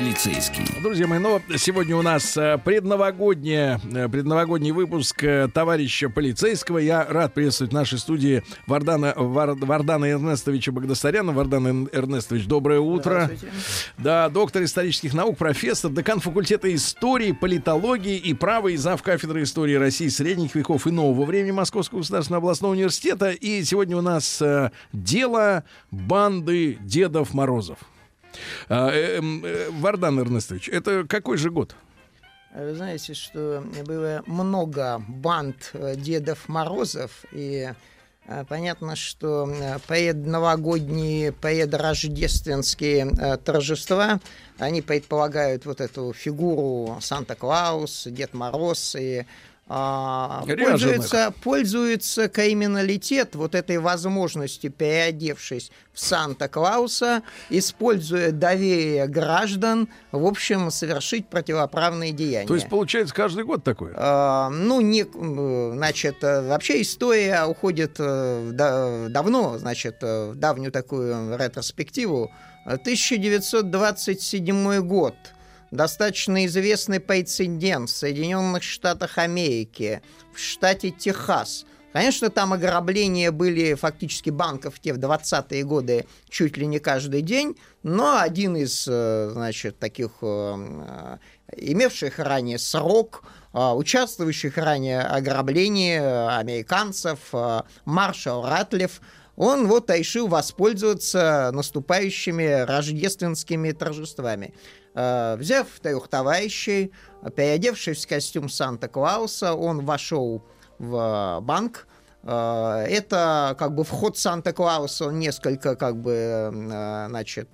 полицейский. Друзья мои, ну сегодня у нас э, предновогодняя, э, предновогодний выпуск э, товарища полицейского. Я рад приветствовать в нашей студии Вардана, Вар, Вардана Эрнестовича Багдасаряна. Вардан Эрнестович, доброе утро. Да, доктор исторических наук, профессор, декан факультета истории, политологии и права и зав. кафедры истории России средних веков и нового времени Московского государственного областного университета. И сегодня у нас дело банды Дедов Морозов. А, э, эм, э, Вардан Эрнестович, это какой же год? Вы знаете, что было много банд э, Дедов Морозов, и понятно, что предновогодние, предрождественские торжества, они предполагают вот эту фигуру Санта-Клаус, Дед Мороз и а, пользуется, пользуется криминалитет вот этой возможностью, переодевшись в Санта-Клауса, используя доверие граждан, в общем, совершить противоправные деяния. То есть, получается, каждый год такое? А, ну, не, значит, вообще история уходит э, да, давно, значит, в давнюю такую ретроспективу. 1927 год – достаточно известный прецедент в Соединенных Штатах Америки, в штате Техас. Конечно, там ограбления были фактически банков те в 20-е годы чуть ли не каждый день, но один из, э, значит, таких э, имевших ранее срок, э, участвующих ранее ограблении американцев, маршал Ратлев, он вот решил воспользоваться наступающими рождественскими торжествами. Э, взяв трех товарищей, переодевшись в костюм Санта-Клауса, он вошел в банк. Э, это как бы вход Санта-Клауса, он несколько как бы, э, значит,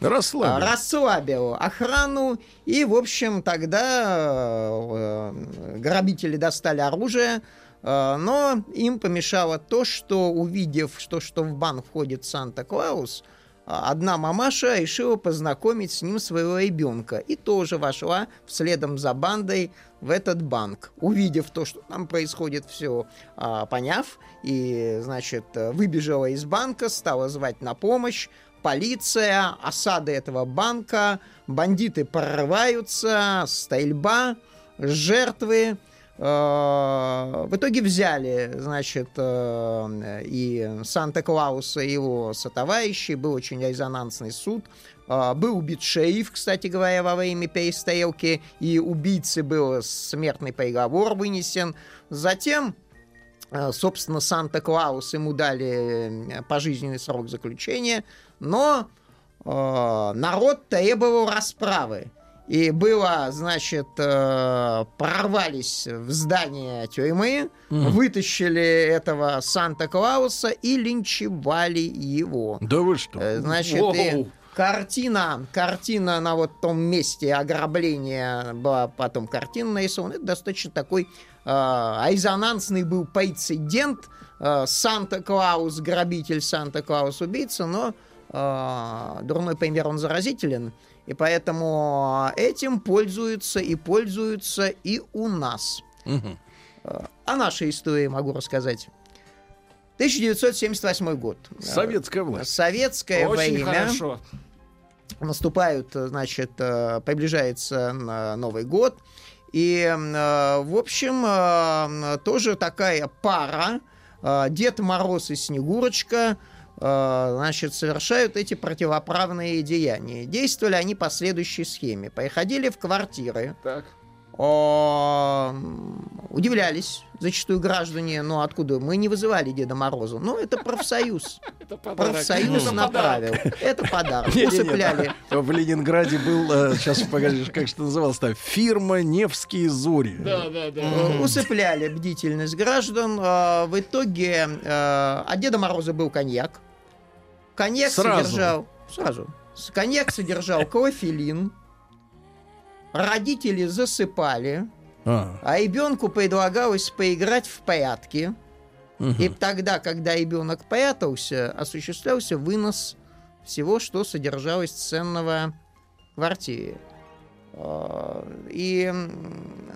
расслабил. расслабил охрану. И, в общем, тогда грабители достали оружие, но им помешало то, что, увидев, что, что в банк входит Санта-Клаус, одна мамаша решила познакомить с ним своего ребенка. И тоже вошла вследом за бандой в этот банк, увидев то, что там происходит все, а, поняв, и, значит, выбежала из банка, стала звать на помощь, полиция, осада этого банка, бандиты прорываются, стрельба, жертвы, в итоге взяли, значит, э, и Санта-Клауса, и его сотоварищей, был очень резонансный суд, э, был убит шериф, кстати говоря, во время перестрелки, и убийце был смертный приговор вынесен. Затем собственно, Санта-Клаус ему дали пожизненный срок заключения, но народ требовал расправы. И было, значит, э, прорвались в здание тюрьмы, mm. вытащили этого Санта-Клауса и линчевали его. Да вы что? Э, значит, и картина, картина на вот том месте ограбления была потом картина нарисована. Это достаточно такой э, резонансный был прецедент. Э, Санта-Клаус, грабитель, Санта-Клаус, убийца, но дурной пример, он заразителен. И поэтому этим пользуются и пользуются и у нас. Угу. О нашей истории могу рассказать. 1978 год. Советская власть. Советское Очень время. хорошо. Наступают, значит, приближается Новый год. И, в общем, тоже такая пара. Дед Мороз и Снегурочка – Э, значит, совершают эти противоправные деяния. Действовали они по следующей схеме. Приходили в квартиры, так. О, удивлялись зачастую граждане, ну откуда? Мы не вызывали Деда Мороза. Ну, это профсоюз. Профсоюз направил. Это подарок. Усыпляли. В Ленинграде был, э, сейчас погоди, как что называлось-то, фирма Невские Зори. Да, да, да. Э, усыпляли бдительность граждан. В итоге, а Деда Мороза был коньяк. Коньяк сразу. содержал... Сразу. Коньяк содержал кофелин. Родители засыпали. А, А ребенку предлагалось поиграть в прятки. мгм. И тогда, когда ребенок прятался, осуществлялся вынос всего, что содержалось ценного в квартире. А, И,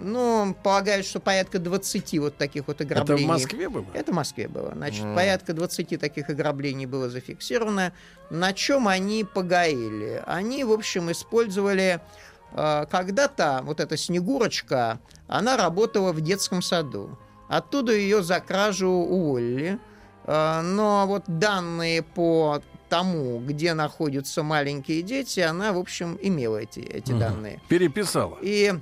ну, полагают, что порядка 20 вот таких вот Это в ограблений. Москве было? Это в Москве было. Значит, порядка 20 таких ограблений было зафиксировано. На чем они погорели? Они, в общем, использовали... э, Когда-то вот эта Снегурочка, она работала в детском саду. Оттуда ее за кражу уволили. Э, Но вот данные по тому, где находятся маленькие дети, она, в общем, имела эти, эти Мгм. данные. Переписала. И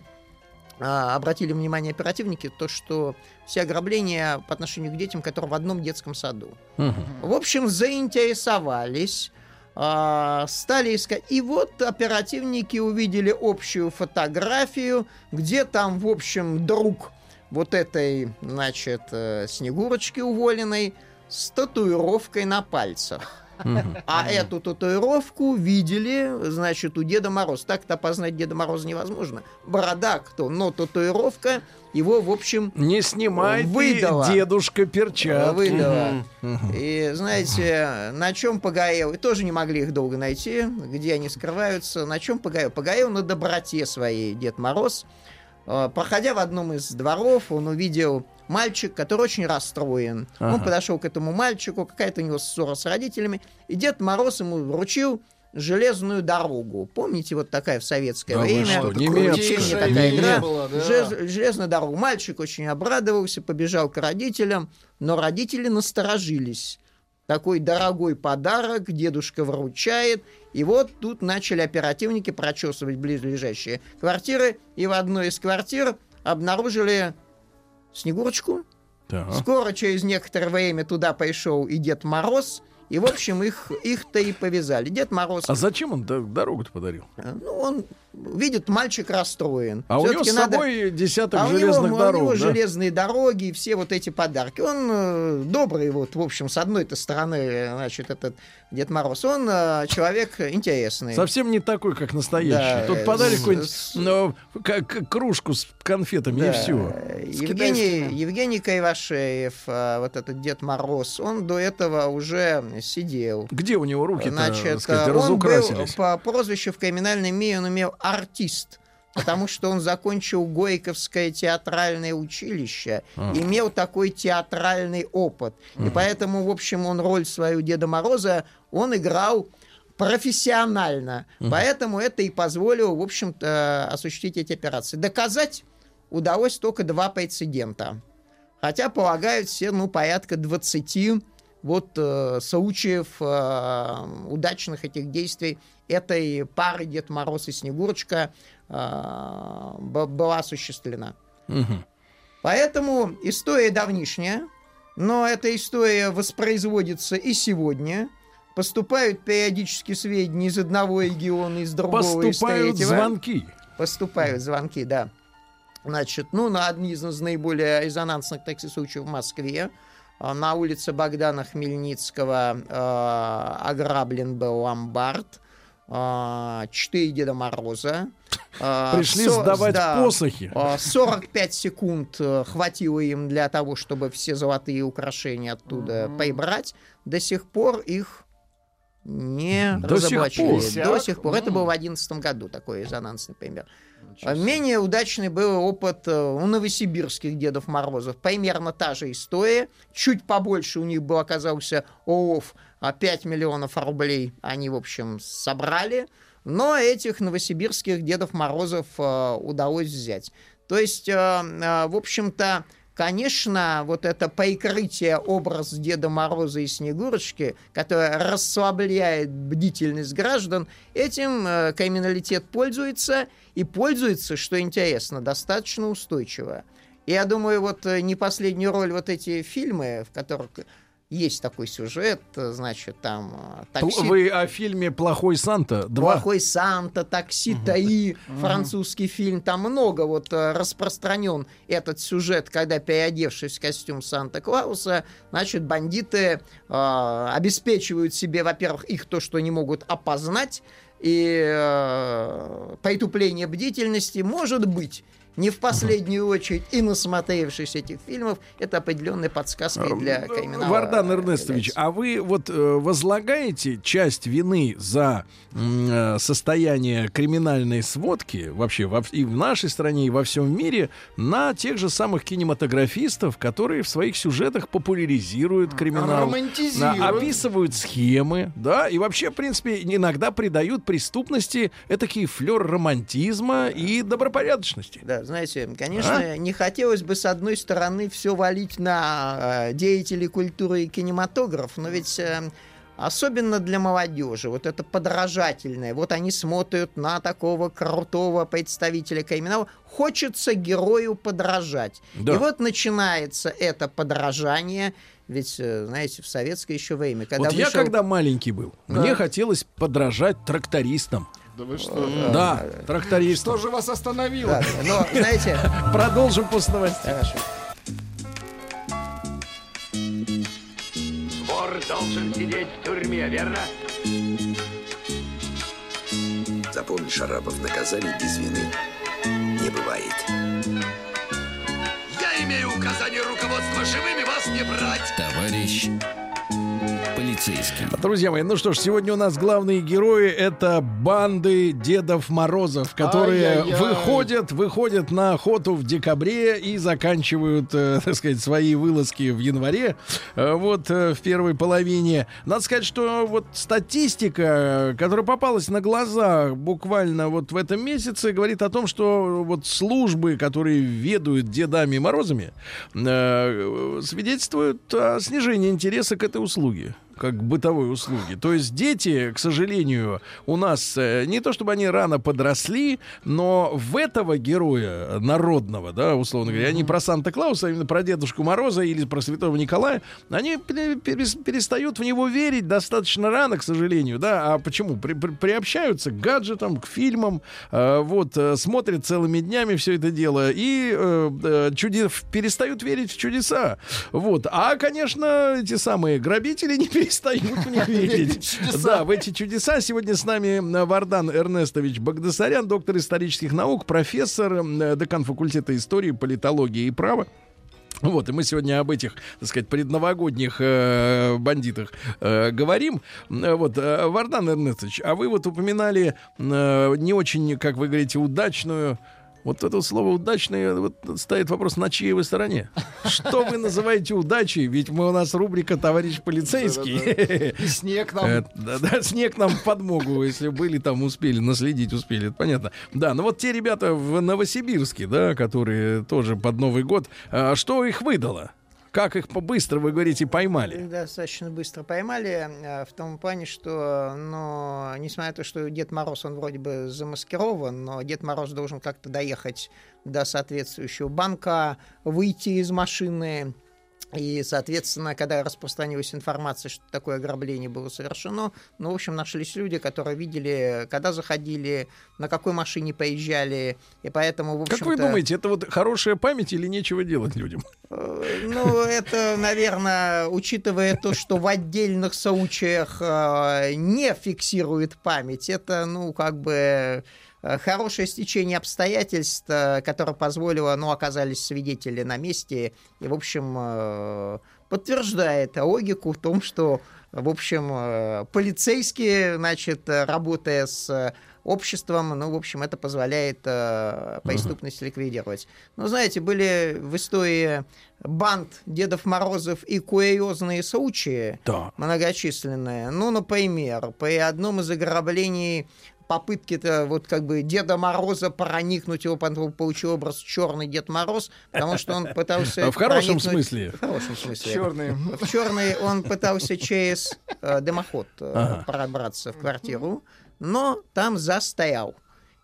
а, обратили внимание оперативники, то, что все ограбления по отношению к детям, которые в одном детском саду. Мгм. В общем, заинтересовались, а, стали искать. И вот оперативники увидели общую фотографию, где там, в общем, друг вот этой, значит, э, Снегурочки уволенной с татуировкой на пальцах. А эту татуировку видели, значит, у Деда Мороза. Так-то опознать Деда Мороза невозможно. Борода кто, но татуировка его, в общем, Не снимай Выдала. дедушка, перчатки. выдала. И знаете, на чем погорел? И тоже не могли их долго найти, где они скрываются. На чем погорел? Погорел на доброте своей Дед Мороз. Э, Проходя в одном из дворов, он увидел мальчик, который очень расстроен. Он Ага. подошел к этому мальчику, какая-то у него ссора с родителями, и Дед Мороз ему вручил железную дорогу. Помните, вот такая в советское Да время? что, немецкая, такая игра. была, да. Желез- железную дорогу. Мальчик очень обрадовался, побежал к родителям, но родители насторожились. Такой дорогой подарок дедушка вручает. И вот тут начали оперативники прочесывать близлежащие квартиры. И в одной из квартир обнаружили Снегурочку. Так. Скоро, через некоторое время, туда пришел и Дед Мороз. И, в общем, их, их-то и повязали. Дед Мороз, А зачем он дорогу-то подарил? э, ну, он видит, мальчик расстроен. А у него с надо- собой десяток а у него, железных у дорог, него да? железные дороги и все вот эти подарки. Он э, добрый, вот, в общем, с одной-то стороны, э, значит, этот Дед Мороз, он э, человек интересный. Совсем не такой, как настоящий. Да, Тут э, подарили с- какую-нибудь ну, к- к- кружку с конфетами Да. и все. Евгений, Евгений Кайвашеев, э, вот этот Дед Мороз, он до этого уже сидел. Где у него руки-то, Значит, сказать, э, он был по прозвищу в криминальном мире, он имел артист. Потому что он закончил Горьковское театральное училище, А. имел такой театральный опыт. И поэтому, в общем, он роль свою Деда Мороза, он играл профессионально. Поэтому это и позволило, в общем-то, осуществить эти операции. Доказать удалось только два прецедента. Хотя полагают все, ну, порядка 20 вот э, случаев э, удачных этих действий этой пары Дед Мороз и Снегурочка э, была осуществлена. Мгм. Поэтому история давнишняя, но эта история воспроизводится и сегодня. Поступают периодически сведения из одного региона, из другого, из Поступают третьего. звонки. Поступают звонки, да. Значит, ну, на одни из наиболее резонансных таких случаев в Москве. А, На улице Богдана Хмельницкого э, ограблен был ломбард. А, Четыре Деда Мороза. А, Пришли со- сдавать да, посохи. а, 45 секунд э, хватило им для того, чтобы все золотые украшения оттуда прибрать. До сих пор их не До сих разоблачили. пор? До сих пор. Это был в 2011 году такой резонансный пример. А Менее удачный был опыт э, у новосибирских Дедов Морозов. Примерно та же история. Чуть побольше у них был оказался ООФ. А 5 миллионов рублей они, в общем, собрали. Но этих новосибирских Дедов Морозов э, удалось взять. То есть, э, э, в общем-то, Конечно, вот это прикрытие образ Деда Мороза и Снегурочки, которое расслабляет бдительность граждан, этим криминалитет пользуется, и пользуется, что интересно, достаточно устойчиво. Я думаю, вот не последнюю роль вот эти фильмы, в которых есть такой сюжет, э, значит, там э, такси... Вы о фильме «Плохой Санта» 2? Плохой Санта, такси Таи, французский фильм. Там много вот э, распространен этот сюжет, когда, переодевшись в костюм Санта-Клауса, значит, бандиты э, обеспечивают себе, во-первых, их то, что они могут опознать, и э, притупление бдительности может быть. Не в последнюю очередь и насмотревшись этих фильмов, это определенная подсказка для криминала. Вардан Эрнестович, а вы вот э, возлагаете часть вины за э, состояние криминальной сводки вообще во, и в нашей стране, и во всем мире на тех же самых кинематографистов, которые в своих сюжетах популяризируют криминал, Романтизируют. на- описывают схемы, да, и вообще, в принципе, иногда придают преступности этакий флер романтизма и добропорядочности. Да, знаете, конечно, А? не хотелось бы с одной стороны все валить на э, деятелей культуры и кинематограф, но ведь э, особенно для молодежи, вот это подражательное, вот они смотрят на такого крутого представителя криминала, хочется герою подражать. Да. И вот начинается это подражание, ведь, э, знаете, в советское еще время, когда вот я вышел- когда маленький был, мне хотелось подражать трактористам. Да вы что? Да, трактористам. Что же вас остановило? Да, но, знаете, Продолжим после новостей. хорошо. Вор должен сидеть в тюрьме, верно? Запомни, Шарапов, наказаний без вины не бывает. Я имею указание руководства живыми вас не брать. Товарищ полицейский. Друзья мои, ну что ж, сегодня у нас главные герои это банды Дедов Морозов, которые Ай-яй-яй. выходят, выходят на охоту в декабре и заканчивают, э, так сказать, свои вылазки в январе, э, вот э, в первой половине. Надо сказать, что вот статистика, которая попалась на глаза буквально вот в этом месяце, говорит о том, что вот службы, которые ведают Дедами Морозами, э, свидетельствуют о снижении интереса к этой услуге как бытовой услуги. То есть дети, к сожалению, у нас э, не то чтобы они рано подросли, но в этого героя народного, да, условно говоря, не про Санта-Клауса, а именно про Дедушку Мороза или про Святого Николая, они пере- перес- перестают в него верить достаточно рано, к сожалению, да. А почему? При- при- приобщаются к гаджетам, к фильмам, э, вот, э, смотрят целыми днями все это дело и э, э, чуде- перестают верить в чудеса. Вот. А, конечно, эти самые грабители не перестают них верить. Да, в эти чудеса. Сегодня с нами Вардан Эрнестович Багдасарян, доктор исторических наук, профессор, декан факультета истории, политологии и права. Вот, и мы сегодня об этих, так сказать, предновогодних э, бандитах э, говорим. Вот, э, Вардан Эрнестович, а вы вот упоминали э, не очень, как вы говорите, удачную вот это слово удачное вот, ставит вопрос, на чьей вы стороне? Что вы называете удачей? Ведь мы у нас рубрика «Товарищ полицейский». И снег нам... Э, Да, снег нам в подмогу, если были там, успели, наследить успели, это понятно. Да, ну вот те ребята в Новосибирске, да, которые тоже под Новый год, а что их выдало? Как их быстро, вы говорите, поймали? Достаточно быстро поймали, э, в том плане, что, ну, несмотря на то, что Дед Мороз, он вроде бы замаскирован, но Дед Мороз должен как-то доехать до соответствующего банка, выйти из машины, и, соответственно, когда распространилась информация, что такое ограбление было совершено, ну, в общем, нашлись люди, которые видели, когда заходили, на какой машине поезжали, и поэтому, в общем Как вы думаете, это вот хорошая память или нечего делать людям? Э, Ну, это, наверное, учитывая то, что в отдельных случаях э, не фиксирует память, это, ну, как бы хорошее стечение обстоятельств, э, которое позволило, ну, оказались свидетели на месте, и, в общем, э, подтверждает логику в том, что, в общем, э, полицейские, значит, э, работая с обществом, ну, в общем, это позволяет э, преступность ликвидировать. Но, знаете, были в истории банд Дедов Морозов и курьезные случаи, Да. многочисленные. Ну, например, при одном из ограблений попытки-то вот как бы Деда Мороза проникнуть, его получил образ черный Дед Мороз, потому что он пытался... В хорошем смысле? В хорошем смысле. Черные. В черный он пытался через э, дымоход э, Ага. пробраться в квартиру, но там застрял.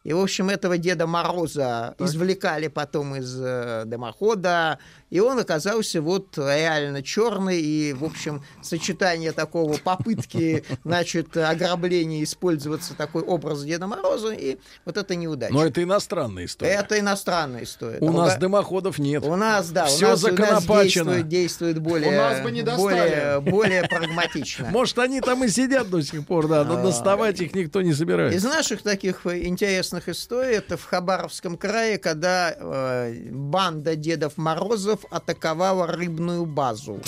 И, в общем, этого Деда Мороза извлекали потом из э, дымохода, и он оказался вот реально черный, и, в общем, сочетание такого попытки, значит, ограбления использоваться такой образ Деда Мороза, и вот это неудача. Но это иностранная история. Это иностранная история. У нас Друга- дымоходов нет. у нас, да, Всё у нас, у нас действует, действует более, У нас бы не достали. более, более прагматично. Может, они там и сидят до сих пор, да, но А. доставать их никто не Из собирается. наших таких интересных известных историй это в Хабаровском крае, когда э, банда Дедов Морозов атаковала рыбную базу.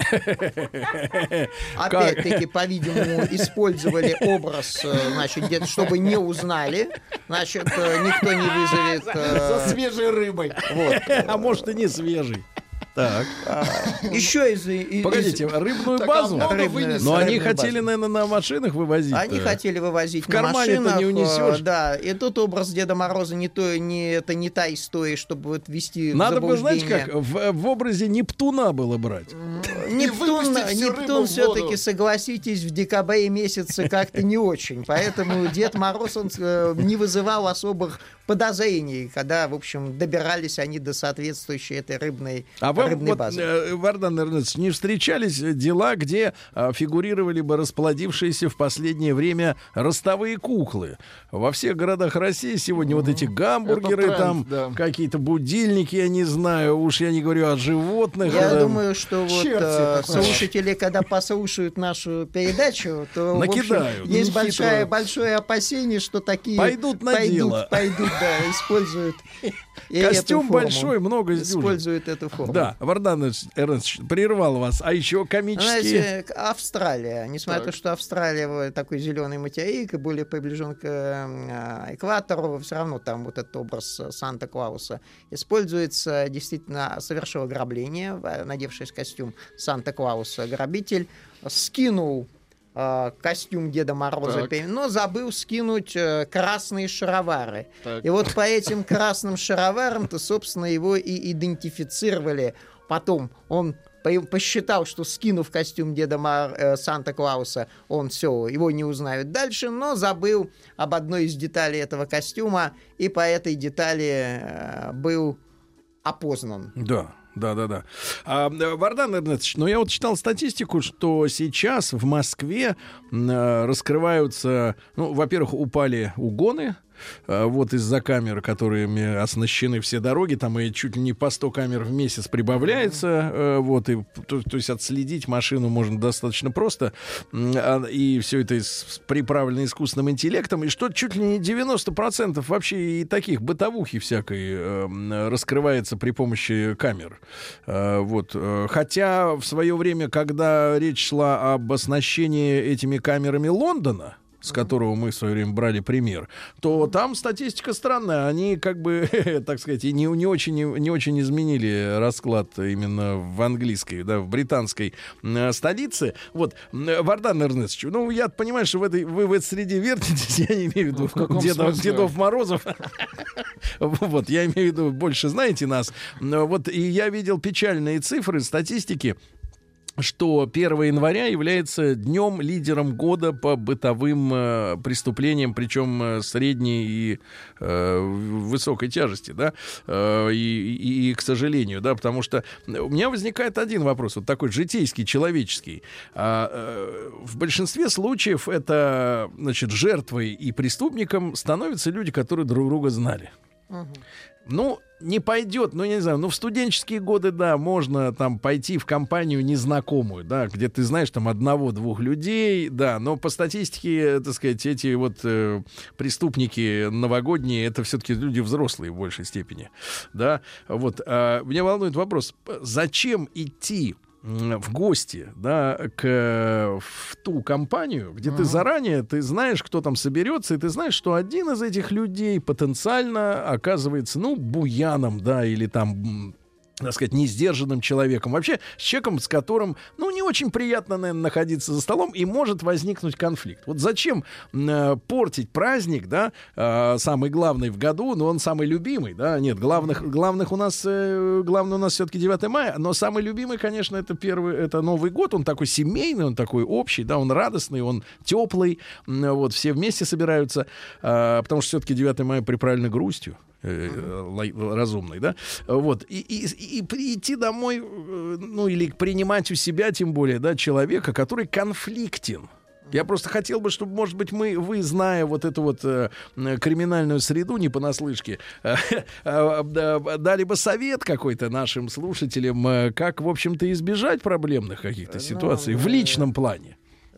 Опять-таки, по-видимому, использовали образ, э, значит, чтобы не узнали, значит, э, никто не вызовет. За э, свежей рыбой. Вот. А может и не свежий. Так. Еще из... Погодите, рыбную а базу? Но они хотели, наверное, на машинах вывозить. Они хотели вывозить В на машинах. не унесешь. э, Да, и тут образ Деда Мороза не то, не это не та история, чтобы вот ввести в Надо бы, знаете, как в, образе Нептуна было брать. Нептун, Нептун все-таки, согласитесь, в декабре месяце как-то не очень. Поэтому Дед Мороз он, э, не вызывал особых подозрений, когда, в общем, добирались они до соответствующей этой рыбной, А вам, рыбной вот, базы. Вардан Эрнестович, не встречались дела, где а, фигурировали бы расплодившиеся в последнее время ростовые куклы? Во всех городах России сегодня вот эти гамбургеры, тренд, там да. какие-то будильники, я не знаю, уж я не говорю о животных. Я э, думаю, что вот такое. слушатели, когда послушают нашу передачу, то общем, Накидают. есть большое, большое опасение, что такие Пойдут на пойдут, дело. пойдут, да, используют и Костюм большой, много сдюжин. используют эту форму. Да, Вардан Эрнестович прервал вас. А еще комические... Знаете, к- Австралия, несмотря на то, что Австралия вот такой зеленый материк и более приближен к э, экватору, все равно там вот этот образ э, Санта-Клауса используется, действительно совершил ограбление, э, надевшись костюм Санта-Клауса, грабитель скинул э, костюм Деда Мороза, Так. но забыл скинуть э, красные шаровары. Так. И вот по этим красным шароварам-то, собственно, его и идентифицировали. Потом он по- посчитал, что скинув костюм Деда Мар- э, Санта-Клауса, он все, его не узнают дальше, но забыл об одной из деталей этого костюма, и по этой детали э, был опознан. Да. Да, да, да. А, Вардан Эрнестович, ну я вот читал статистику, что сейчас в Москве э, раскрываются, ну, во-первых, упали угоны, вот из-за камер, которыми оснащены все дороги, там и чуть ли не по 100 камер в месяц прибавляется, э, вот, и, то, то есть отследить машину можно достаточно просто, а, и все это приправлено искусственным интеллектом, и что чуть ли не 90% вообще и таких бытовухи всякой э, м, раскрывается при помощи камер. Э, вот. э, Хотя в свое время, когда речь шла об оснащении этими камерами Лондона, с которого мы в свое время брали пример, то там статистика странная. Они как бы, так сказать, не, не, очень, не очень изменили расклад именно в английской, да, в британской э, столице. Вот, м, Вардан Эрнестович, ну, я понимаю, что в этой, вы в этой среде вертитесь, я не имею в виду каком Дедов? Дедов Морозов. Вот, я имею в виду, больше знаете нас. Вот, и я видел печальные цифры, статистики, что 1 января является днем лидером года по бытовым э, преступлениям, причем э, средней и э, высокой тяжести, да, Э, и, и- и, к сожалению, да, потому что у меня возникает один вопрос, вот такой житейский, человеческий. А, э, в большинстве случаев это, значит, жертвой и преступником становятся люди, которые друг друга знали. Ну, не пойдет, ну, я не знаю, ну, в студенческие годы, да, можно там пойти в компанию незнакомую, да, где ты знаешь там одного-двух людей, да, но по статистике, так сказать, эти вот э, преступники новогодние, это все-таки люди взрослые в большей степени, да, вот. а меня волнует вопрос, зачем идти в гости, да, к, в ту компанию, где ты заранее, ты знаешь, кто там соберется, и ты знаешь, что один из этих людей потенциально оказывается, ну, буяном, да, или там так сказать, несдержанным человеком. Вообще, с человеком, с которым, ну, не очень приятно, наверное, находиться за столом, и может возникнуть конфликт. Вот зачем э, портить праздник, да, э, самый главный в году, но он самый любимый, да, нет, главных, главных у нас, э, главный у нас все-таки 9 мая, но самый любимый, конечно, это первый, это Новый год, он такой семейный, он такой общий, да, он радостный, он теплый, вот, все вместе собираются, э, потому что все-таки 9 мая приправлено грустью, э, лай- разумный, да, вот, и, и, и прийти домой, э, ну, или принимать у себя, тем более, да, человека, который конфликтен. Я просто хотел бы, чтобы, может быть, мы, вы, зная вот эту вот э, криминальную среду, не понаслышке, э, э, да, дали бы совет какой-то нашим слушателям, э, как, в общем-то, избежать проблемных каких-то Ну, ситуаций в э, личном плане.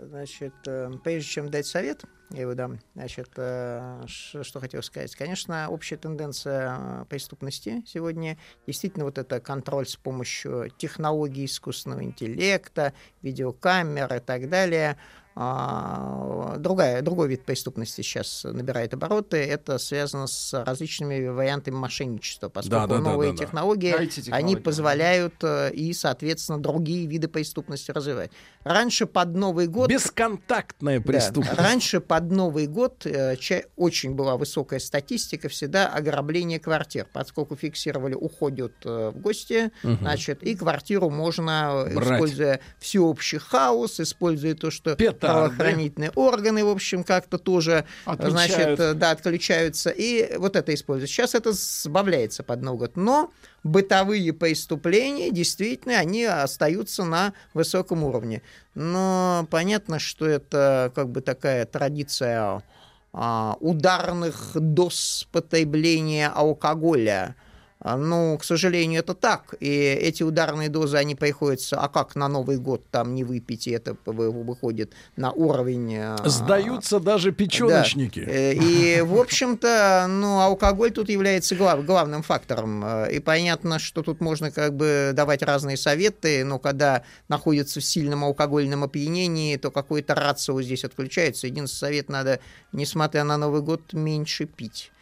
Значит, э, прежде чем дать совет, я его дам, значит, э, что хотел сказать. Конечно, общая тенденция э, преступности сегодня действительно вот это контроль с помощью технологий искусственного интеллекта, видеокамер и так далее. А, Другая, другой вид преступности сейчас набирает обороты. Это связано с различными вариантами мошенничества, поскольку да, да, новые да, да. технологии, IT-технологии, они да. позволяют э, и, соответственно, другие виды преступности развивать. Раньше под Новый год... Бесконтактная Да. преступность. Раньше под Новый год э, очень была высокая статистика всегда ограбление квартир, поскольку фиксировали, уходят э, в гости, значит, и квартиру можно, Брать. используя всеобщий хаос, используя то, что Петарды. Правоохранительные органы, в общем, как-то тоже, Отключают. значит, да, отключаются, и вот это используют. Сейчас это сбавляется под Новый год, но бытовые преступления, действительно, они остаются на высоком уровне. Но понятно, что это как бы такая традиция а, ударных доз потребления алкоголя. А, Ну, к сожалению, это так. И эти ударные дозы, они приходятся, а как на Новый год там не выпить, и это вы- выходит на уровень... а, Сдаются даже печеночники. да. Э, И, в общем-то, ну, алкоголь тут является глав- главным фактором. Э, И понятно, что тут можно как бы давать разные советы, но когда находится в сильном алкогольном опьянении, то какой-то рацио здесь отключается. Единственный совет надо, несмотря на Новый год, меньше пить.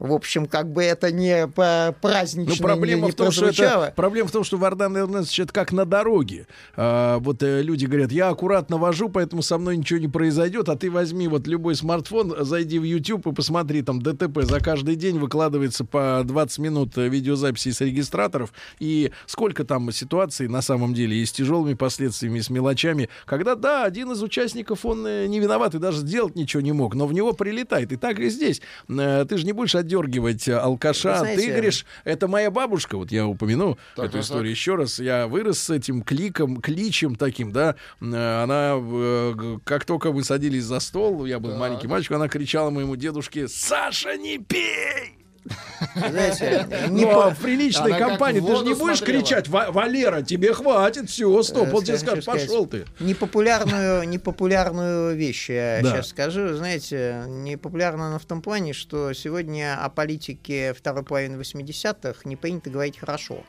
В общем, как бы это не по празднично Ну, проблема, не, не в том, что это, проблема в том, что Вардан Эрнестович это как на дороге. А, вот э, люди говорят, я аккуратно вожу, поэтому со мной ничего не произойдет, а ты возьми вот любой смартфон, зайди в YouTube и посмотри, там ДТП за каждый день выкладывается по 20 минут э, видеозаписи с регистраторов, и сколько там ситуаций на самом деле и с тяжелыми последствиями, и с мелочами, когда, да, один из участников, он э, не виноват и даже сделать ничего не мог, но в него прилетает. И так и здесь. Э, Ты же не будешь э, алкаша, знаете, ты говоришь, это моя бабушка, вот я упомяну Так, эту так, историю так. еще раз. Я вырос с этим кликом, кличем таким, да. Э, Она, э, как только вы садились за стол, я был Так. маленький мальчик, она кричала моему дедушке, Саша, не пей! Знаете, не Ну, по- а в приличной Она компании ты же не будешь смотрела. кричать, «Ва- Валера, тебе хватит, все, стоп. Он тебе скажет, пошел ты. Непопулярную, непопулярную вещь я Да. сейчас скажу. Знаете, непопулярно она в том плане, что сегодня о политике второй половины 80-х не принято говорить хорошо.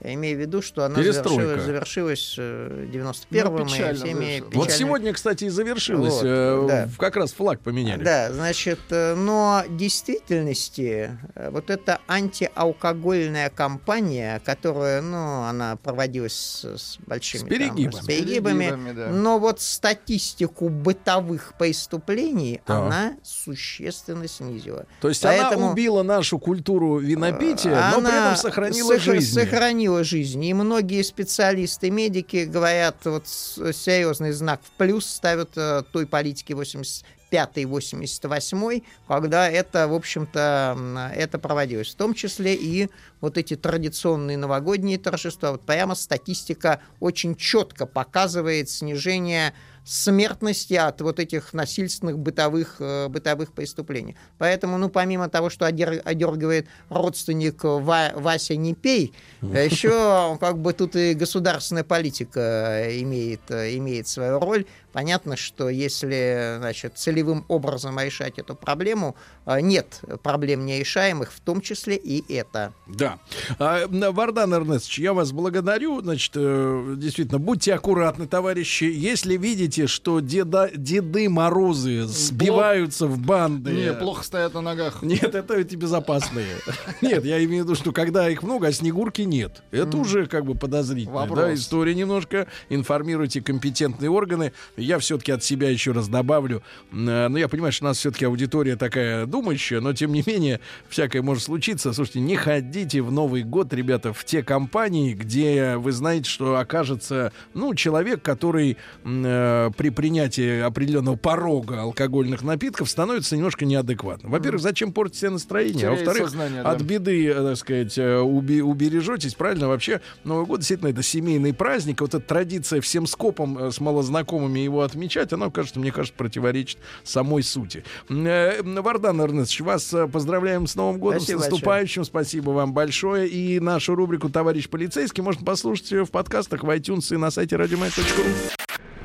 Я имею в виду, что она завершилась, завершилась э, 91-м Ну, и печально всеми завершилась. Вот печальными- сегодня, кстати, и завершилось. Вот, э, да. Как раз флаг поменяли. Да, значит, э, но в действительности э, вот эта антиалкогольная кампания, которая, ну, она проводилась с, с большими С там, перегибами. с перегибами, Перегибами, да. но вот статистику бытовых преступлений Так. она существенно снизила. То есть Поэтому- она убила нашу культуру винопития, но при Она этом сохранила сохра- жизнь. Сохранила жизнь. И многие специалисты, медики говорят, вот серьезный знак в плюс ставят э, той политике 85-88, когда это, в общем-то, это проводилось. В том числе и вот эти традиционные новогодние торжества. Вот прямо статистика очень четко показывает снижение смертности от вот этих насильственных бытовых, э, бытовых преступлений. Поэтому, ну, помимо того, что одер- одергивает родственник Ва- Вася не пей, еще как бы тут и государственная политика имеет, э, имеет свою роль. Понятно, что если значит, целевым образом решать эту проблему, э, нет проблем нерешаемых, в том числе и это. Да. А, Вардан Эрнестович, я вас благодарю. Значит, э, действительно, будьте аккуратны, товарищи. Если видите, что деда, Деды Морозы сбиваются в банды... Не, плохо стоят на ногах. Нет, это эти безопасные. Нет, я имею в виду, что когда их много, а Снегурки нет. Это уже как бы подозрительно. Вопрос. Да, история немножко. Информируйте компетентные органы. Я все-таки от себя еще раз добавлю. Э, Ну, я понимаю, что у нас все-таки аудитория такая думающая, но тем не менее, всякое может случиться. Слушайте, не ходите в Новый год, ребята, в те компании, где вы знаете, что окажется, ну, человек, который э, при принятии определенного порога алкогольных напитков становится немножко неадекватным. Во-первых, зачем портить себе настроение? А во-вторых, сознание, да. от беды, э, так сказать, э, уби- убережетесь, правильно? Вообще, Новый год действительно это семейный праздник. Вот эта традиция всем скопом с малознакомыми его отмечать, она, кажется, мне кажется, противоречит самой сути. Э, Вардан Эрнестович, вас э, поздравляем с Новым годом, Спасибо с наступающим. Спасибо вам большое. И нашу рубрику «Товарищ полицейский» можно послушать в подкастах в iTunes и на сайте радиомайк.ру.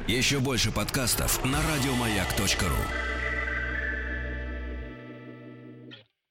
Еще больше подкастов на радиомаяк.ру.